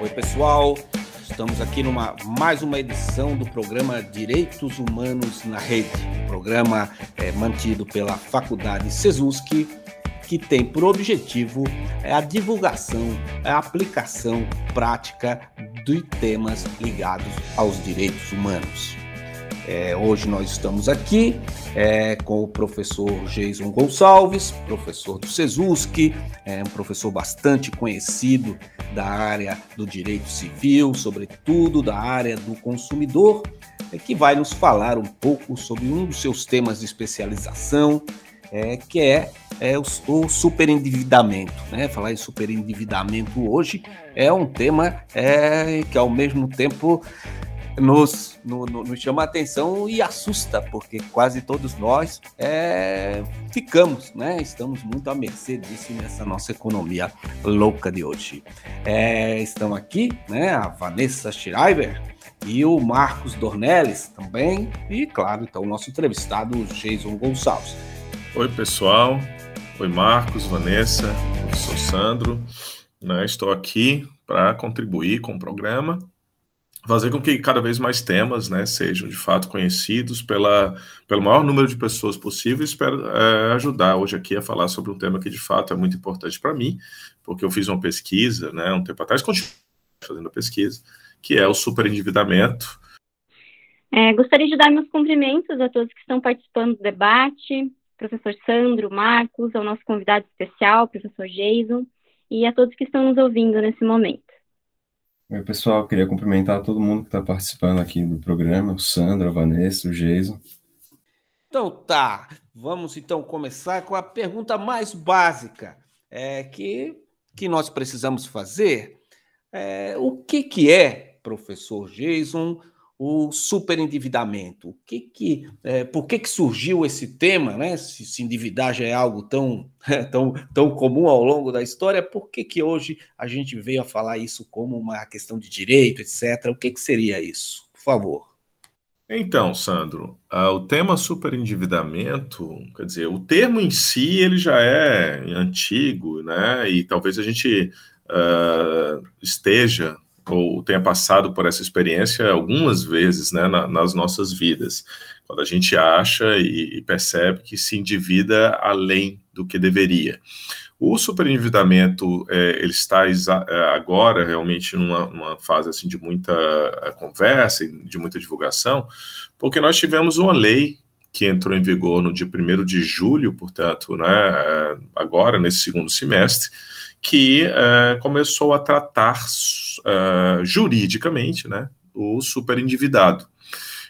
Oi, pessoal. Estamos aqui numa mais uma edição do programa Direitos Humanos na Rede, programa é, mantido pela Faculdade Sesuski, que tem por objetivo é, a divulgação, a aplicação prática de temas ligados aos direitos humanos. É, hoje nós estamos aqui é, com o professor Jason Gonçalves, professor do SESUSC, é um professor bastante conhecido da área do direito civil, sobretudo da área do consumidor, é, que vai nos falar um pouco sobre um dos seus temas de especialização, é, que é, é o, o superendividamento. Né? Falar em superendividamento hoje é um tema é, que, ao mesmo tempo, nos, no, no, nos chama a atenção e assusta, porque quase todos nós é, ficamos, né? Estamos muito à mercê disso nessa nossa economia louca de hoje. É, estão aqui, né? A Vanessa Schreiber e o Marcos Dornelles também, e claro, então o nosso entrevistado, o Jason Gonçalves. Oi, pessoal. Oi, Marcos, Vanessa, professor Sandro. Né, estou aqui para contribuir com o programa fazer com que cada vez mais temas né, sejam de fato conhecidos pela, pelo maior número de pessoas possível. Espero é, ajudar hoje aqui a falar sobre um tema que de fato é muito importante para mim, porque eu fiz uma pesquisa né, um tempo atrás, continuo fazendo a pesquisa, que é o superendividamento. É, gostaria de dar meus cumprimentos a todos que estão participando do debate, professor Sandro, Marcos, ao nosso convidado especial, professor Jason, e a todos que estão nos ouvindo nesse momento. Oi, pessoal, queria cumprimentar todo mundo que está participando aqui do programa, o Sandro, a Vanessa, o Jason. Então tá, vamos então começar com a pergunta mais básica é, que, que nós precisamos fazer. É, o que, que é, professor Jason, o superendividamento. O que que, é, por que, que surgiu esse tema, né? Se, se, endividar já é algo tão, tão, tão comum ao longo da história, por que, que hoje a gente veio a falar isso como uma questão de direito, etc. O que, que seria isso? Por favor. Então, Sandro, uh, o tema superendividamento, quer dizer, o termo em si ele já é antigo, né? E talvez a gente uh, esteja ou tenha passado por essa experiência algumas vezes né, na, nas nossas vidas, quando a gente acha e, e, percebe que se endivida além do que deveria. O superendividamento é, ele está é, agora realmente numa, numa, fase assim de muita é, conversa de muita divulgação, porque nós tivemos uma lei que entrou em vigor no dia 1 de julho, portanto, né, é, agora nesse segundo semestre, que uh, começou a tratar uh, juridicamente né, o superendividado.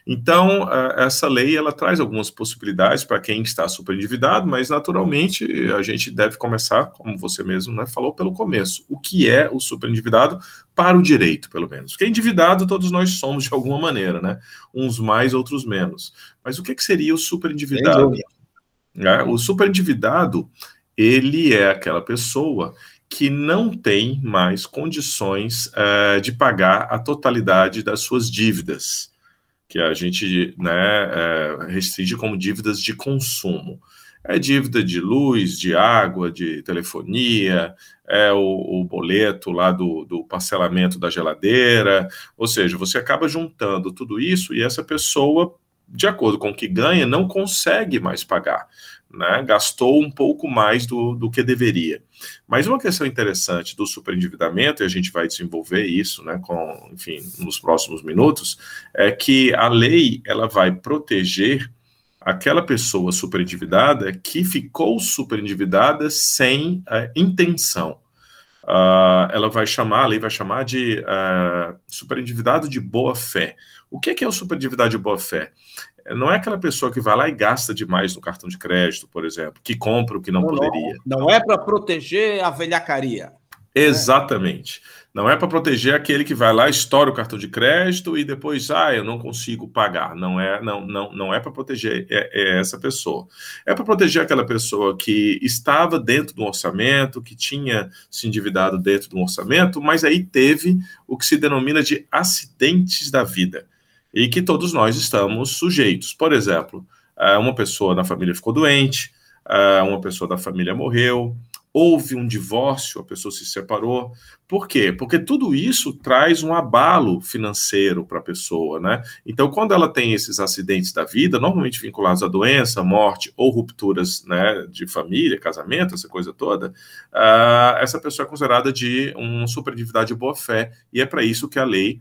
Então, uh, essa lei ela traz algumas possibilidades para quem está superendividado, mas naturalmente a gente deve começar, como você mesmo né, falou, pelo começo. O que é o superendividado para o direito, pelo menos? Porque endividado todos nós somos de alguma maneira, né? Uns mais, outros menos. Mas o que, que seria o superendividado? É, o superendividado, ele é aquela pessoa que não tem mais condições uh, de pagar a totalidade das suas dívidas, que a gente né, uh, restringe como dívidas de consumo. É dívida de luz, de água, de telefonia, é o, o boleto lá do, do parcelamento da geladeira, ou seja, você acaba juntando tudo isso e essa pessoa, de acordo com o que ganha, não consegue mais pagar né, gastou um pouco mais do, do que deveria. Mas uma questão interessante do superendividamento, e a gente vai desenvolver isso, né, com, enfim, nos próximos minutos, é que a lei ela vai proteger aquela pessoa superendividada que ficou superendividada sem uh, intenção. Uh, ela vai chamar, a lei vai chamar de uh, superendividado de boa fé. O que é, que é o superendividado de boa fé? não é aquela pessoa que vai lá e gasta demais no cartão de crédito, por exemplo, que compra o que não, não poderia. Não, não é para proteger a velhacaria. Exatamente. Não é para proteger aquele que vai lá, estoura o cartão de crédito e depois, ah, eu não consigo pagar. Não é, não, não, não é para proteger é, é essa pessoa. É para proteger aquela pessoa que estava dentro do orçamento, que tinha se endividado dentro do orçamento, mas aí teve o que se denomina de acidentes da vida e que todos nós estamos sujeitos. Por exemplo, uma pessoa na família ficou doente, uh, uma pessoa da família morreu, houve um divórcio, a pessoa se separou. Por quê? Porque tudo isso traz um abalo financeiro para a pessoa, né? Então, quando ela tem esses acidentes da vida, normalmente vinculados à doença, morte ou rupturas né, de família, casamento, essa coisa toda, uh, essa pessoa é considerada de uma superatividade de boa-fé, e é para isso que a lei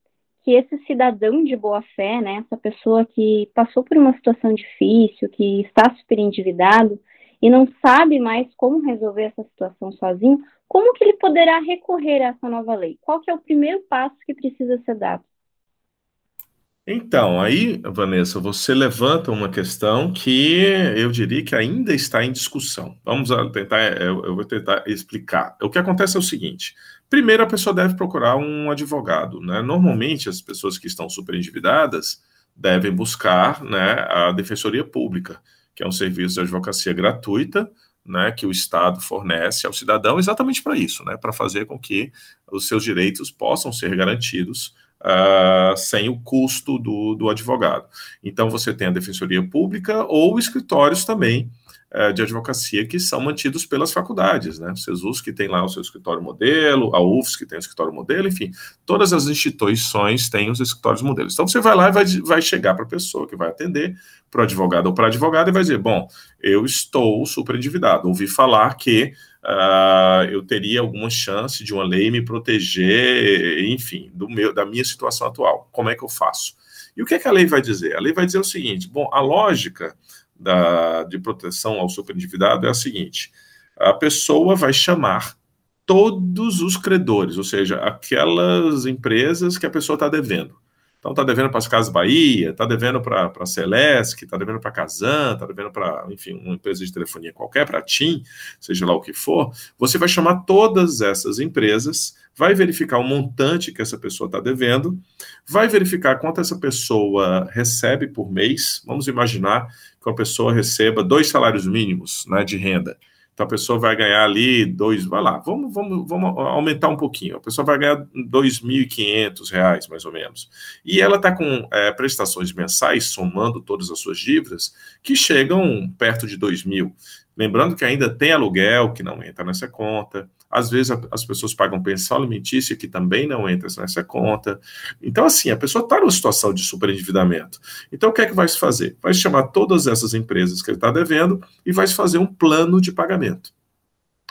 que esse cidadão de boa fé, né, essa pessoa que passou por uma situação difícil, que está super endividado e não sabe mais como resolver essa situação sozinho, como que ele poderá recorrer a essa nova lei? Qual que é o primeiro passo que precisa ser dado? Então, aí, Vanessa, você levanta uma questão que eu diria que ainda está em discussão. Vamos tentar, eu vou tentar explicar. O que acontece é o seguinte: primeiro, a pessoa deve procurar um advogado. Né? Normalmente, as pessoas que estão super endividadas devem buscar né, a Defensoria Pública, que é um serviço de advocacia gratuita, né, que o Estado fornece ao cidadão exatamente para isso, né, para fazer com que os seus direitos possam ser garantidos uh, sem o custo do, do advogado. Então, você tem a Defensoria Pública ou escritórios também de advocacia que são mantidos pelas faculdades, né? O SESUS que tem lá o seu escritório modelo, a UFS que tem o escritório modelo, enfim, todas as instituições têm os escritórios modelos. Então, você vai lá e vai, vai chegar para a pessoa que vai atender, para o advogado ou para advogado, e vai dizer: Bom, eu estou super endividado. Ouvi falar que uh, eu teria alguma chance de uma lei me proteger, enfim, do meu, da minha situação atual. Como é que eu faço? E o que, é que a lei vai dizer? A lei vai dizer o seguinte: bom, a lógica da, de proteção ao superendividado é a seguinte: a pessoa vai chamar todos os credores, ou seja, aquelas empresas que a pessoa está devendo. Então está devendo para as Casas Bahia, está devendo para a Celeste, está devendo para a Casan, está devendo para, enfim, uma empresa de telefonia qualquer, para a TIM, seja lá o que for. Você vai chamar todas essas empresas, vai verificar o montante que essa pessoa está devendo, vai verificar quanto essa pessoa recebe por mês. Vamos imaginar que uma pessoa receba dois salários mínimos né, de renda. Então a pessoa vai ganhar ali dois, vai lá, vamos, vamos, vamos aumentar um pouquinho. A pessoa vai ganhar R$ 2.500, mais ou menos. E ela está com é, prestações mensais, somando todas as suas dívidas, que chegam perto de R$ mil. Lembrando que ainda tem aluguel que não entra nessa conta, às vezes as pessoas pagam pensão alimentícia, que também não entra nessa conta. Então, assim, a pessoa está numa situação de superendividamento. Então, o que é que vai se fazer? Vai chamar todas essas empresas que ele está devendo e vai se fazer um plano de pagamento.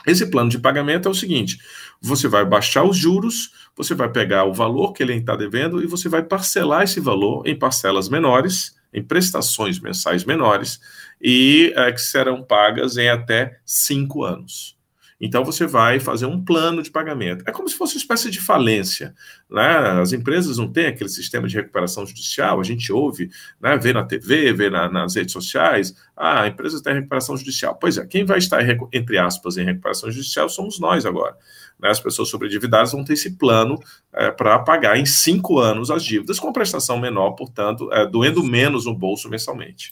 Esse plano de pagamento é o seguinte: você vai baixar os juros, você vai pegar o valor que ele está devendo e você vai parcelar esse valor em parcelas menores, em prestações mensais menores, e é, que serão pagas em até cinco anos. Então você vai fazer um plano de pagamento. É como se fosse uma espécie de falência. Né? As empresas não têm aquele sistema de recuperação judicial, a gente ouve, né, vê na TV, vê na, nas redes sociais, ah, a empresa tem recuperação judicial. Pois é, quem vai estar, entre aspas, em recuperação judicial somos nós agora. Né? As pessoas sobredividadas vão ter esse plano é, para pagar em cinco anos as dívidas, com prestação menor, portanto, é, doendo menos no bolso mensalmente.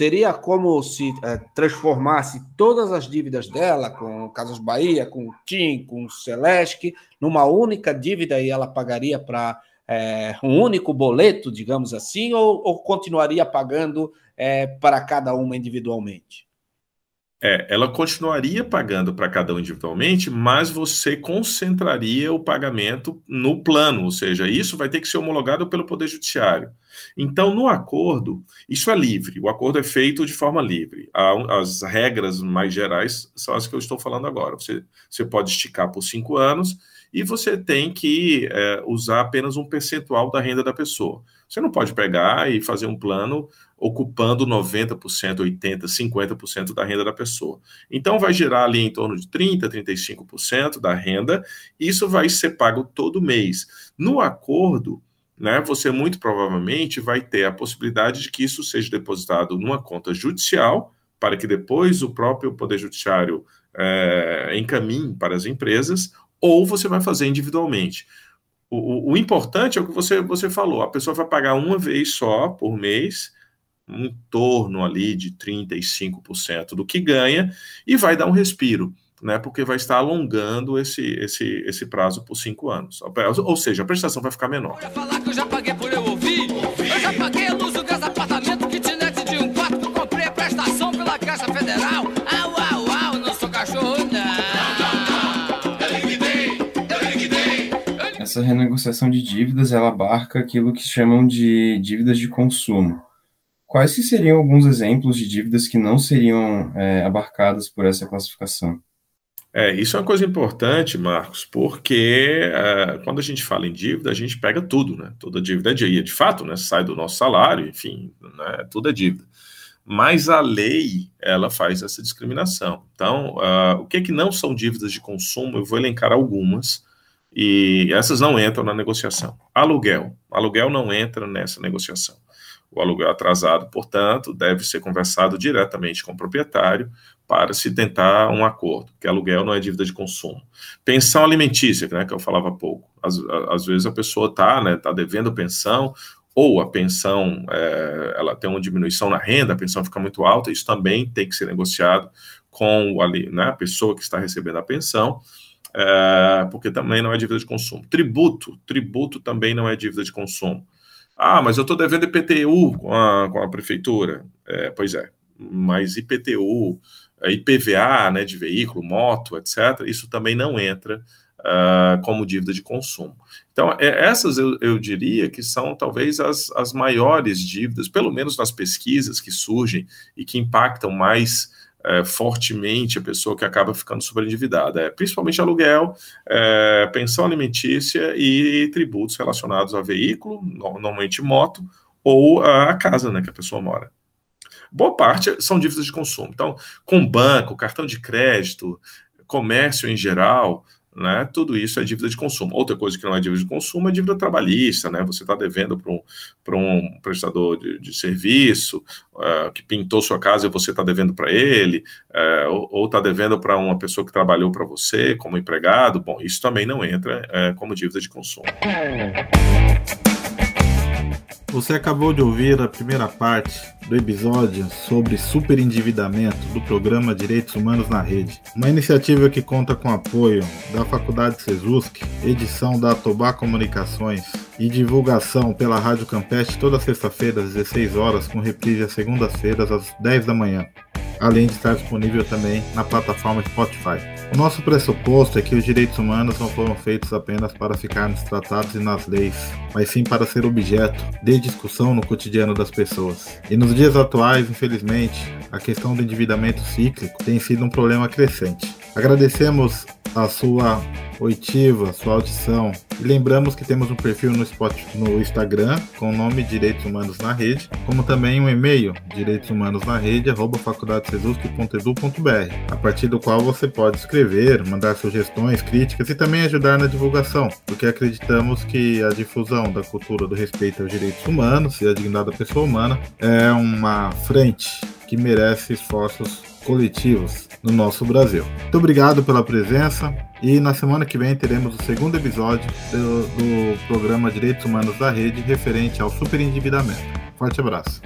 Seria como se é, transformasse todas as dívidas dela, com Casas Bahia, com TIM, com Celeste, numa única dívida e ela pagaria para é, um único boleto, digamos assim, ou, ou continuaria pagando é, para cada uma individualmente? É, ela continuaria pagando para cada um individualmente, mas você concentraria o pagamento no plano, ou seja, isso vai ter que ser homologado pelo Poder Judiciário. Então, no acordo, isso é livre, o acordo é feito de forma livre. As regras mais gerais são as que eu estou falando agora. Você, você pode esticar por cinco anos e você tem que é, usar apenas um percentual da renda da pessoa. Você não pode pegar e fazer um plano ocupando 90%, 80%, 50% da renda da pessoa. Então, vai gerar ali em torno de 30%, 35% da renda, e isso vai ser pago todo mês. No acordo, né, você muito provavelmente vai ter a possibilidade de que isso seja depositado numa conta judicial, para que depois o próprio Poder Judiciário é, encaminhe para as empresas, ou você vai fazer individualmente. O, o, o, importante é o que você, você falou: a pessoa vai pagar uma vez só por mês, em torno ali de 35% do que ganha, e vai dar um respiro. Né, porque vai estar alongando esse, esse, esse prazo por cinco anos. Ou seja, a prestação vai ficar menor. Eu falar que eu já paguei por eu ouvir, eu já paguei a luz, o gás, apartamento, kitnet de um quarto, que eu comprei a prestação pela Caixa Federal. essa renegociação de dívidas ela abarca aquilo que chamam de dívidas de consumo. Quais seriam alguns exemplos de dívidas que não seriam é, abarcadas por essa classificação? É, isso é uma coisa importante, Marcos, porque é, quando a gente fala em dívida, a gente pega tudo, né? Toda dívida é dívida, de fato, né? Sai do nosso salário, enfim, né? tudo é dívida. Mas a lei, ela faz essa discriminação. Então, uh, o que, que não são dívidas de consumo? Eu vou elencar algumas, e essas não entram na negociação. Aluguel. Aluguel não entra nessa negociação. O aluguel atrasado, portanto, deve ser conversado diretamente com o proprietário para se tentar um acordo, que aluguel não é dívida de consumo. Pensão alimentícia, né, que eu falava há pouco. Às, às vezes a pessoa está né, tá devendo pensão, ou a pensão é, ela tem uma diminuição na renda, a pensão fica muito alta, isso também tem que ser negociado com o, né, a pessoa que está recebendo a pensão, é, porque também não é dívida de consumo. Tributo, tributo também não é dívida de consumo. Ah, mas eu estou devendo IPTU com a, com a prefeitura. É, pois é, mas IPTU, IPVA né, de veículo, moto, etc., isso também não entra uh, como dívida de consumo. Então, é, essas eu, eu, diria que são talvez as, as maiores dívidas, pelo menos nas pesquisas que surgem e que impactam mais é, fortemente a pessoa que acaba ficando sobreendividada, é, principalmente aluguel, é, pensão alimentícia e tributos relacionados a veículo, normalmente moto, ou a casa né, que a pessoa mora. Boa parte são dívidas de consumo. Então, com banco, cartão de crédito, comércio em geral, né? Tudo isso é dívida de consumo. Outra coisa que não é dívida de consumo é dívida trabalhista, né? Você está devendo para um, um prestador de, de serviço uh, que pintou sua casa e você está devendo para ele, uh, ou está devendo para uma pessoa que trabalhou para você como empregado. Bom, isso também não entra uh, como dívida de consumo. Você acabou de ouvir a primeira parte do episódio sobre superendividamento do programa Direitos Humanos na Rede, uma iniciativa que conta com apoio da Faculdade Sesusk, edição da Tobá Comunicações e divulgação pela Rádio Campeste toda sexta-feira às 16 horas, com reprise às segundas-feiras às 10 da manhã, além de estar disponível também na plataforma Spotify. O nosso pressuposto é que os direitos humanos não foram feitos apenas para ficar nos tratados e nas leis, mas sim para ser objeto de discussão no cotidiano das pessoas. E nos dias atuais, infelizmente, a questão do endividamento cíclico tem sido um problema crescente. Agradecemos a sua oitiva, sua audição. Lembramos que temos um perfil no, no Instagram com o nome Direitos Humanos na Rede, como também um e-mail, direitoshumanosnarrede.faculdadeseduc.edu.br, a partir do qual você pode escrever, mandar sugestões, críticas e também ajudar na divulgação, porque acreditamos que a difusão da cultura do respeito aos direitos humanos e à dignidade da pessoa humana é uma frente que merece esforços coletivos no nosso Brasil. Muito obrigado pela presença e na semana que vem teremos o segundo episódio do, do programa Direitos Humanos da Rede referente ao superendividamento. Forte abraço.